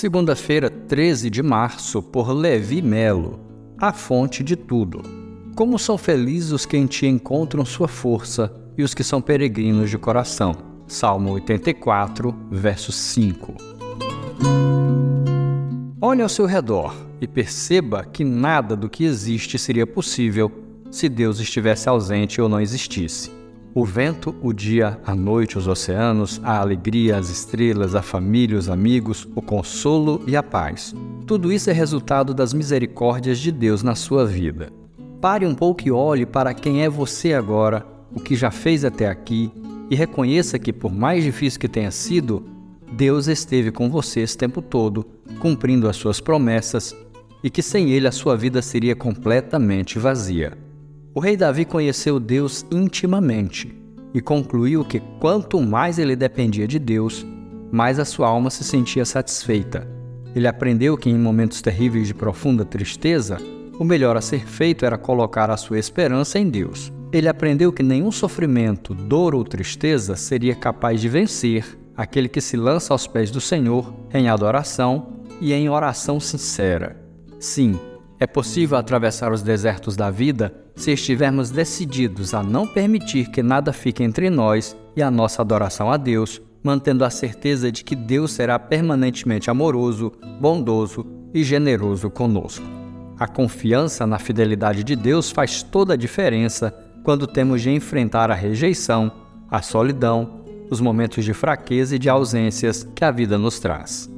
Segunda-feira, 13 de março, por Levi Melo. A fonte de tudo. Como são felizes os que em ti encontram sua força e os que são peregrinos de coração. Salmo 84, verso 5. Olhe ao seu redor e perceba que nada do que existe seria possível se Deus estivesse ausente ou não existisse. O vento, o dia, a noite, os oceanos, a alegria, as estrelas, a família, os amigos, o consolo e a paz. Tudo isso é resultado das misericórdias de Deus na sua vida. Pare um pouco e olhe para quem é você agora, o que já fez até aqui, e reconheça que, por mais difícil que tenha sido, Deus esteve com você esse tempo todo, cumprindo as suas promessas, e que sem Ele a sua vida seria completamente vazia. O rei Davi conheceu Deus intimamente e concluiu que quanto mais ele dependia de Deus, mais a sua alma se sentia satisfeita. Ele aprendeu que em momentos terríveis de profunda tristeza, o melhor a ser feito era colocar a sua esperança em Deus. Ele aprendeu que nenhum sofrimento, dor ou tristeza seria capaz de vencer aquele que se lança aos pés do Senhor em adoração e em oração sincera. Sim, é possível atravessar os desertos da vida se estivermos decididos a não permitir que nada fique entre nós e a nossa adoração a Deus, mantendo a certeza de que Deus será permanentemente amoroso, bondoso e generoso conosco. A confiança na fidelidade de Deus faz toda a diferença quando temos de enfrentar a rejeição, a solidão, os momentos de fraqueza e de ausências que a vida nos traz.